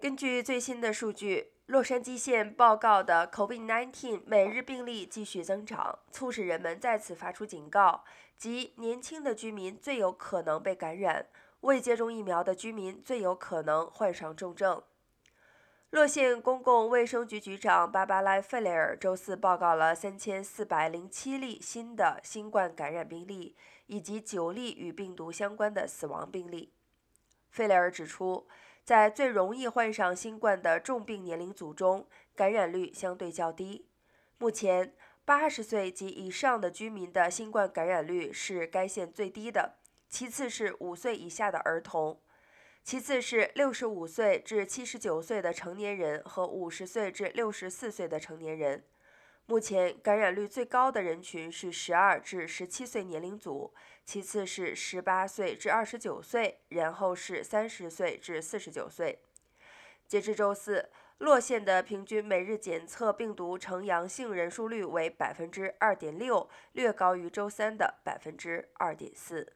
根据最新的数据，洛杉矶县报告的 COVID-19 每日病例继续增长，促使人们再次发出警告，即年轻的居民最有可能被感染，未接种疫苗的居民最有可能患上重症。洛县公共卫生局局长芭芭拉·费雷尔周四报告了三千四百零七例新的新冠感染病例，以及九例与病毒相关的死亡病例。费雷尔指出。在最容易患上新冠的重病年龄组中，感染率相对较低。目前，八十岁及以上的居民的新冠感染率是该县最低的，其次是五岁以下的儿童，其次是六十五岁至七十九岁的成年人和五十岁至六十四岁的成年人。目前感染率最高的人群是十二至十七岁年龄组，其次是十八岁至二十九岁，然后是三十岁至四十九岁。截至周四，洛县的平均每日检测病毒呈阳性人数率为百分之二点六，略高于周三的百分之二点四。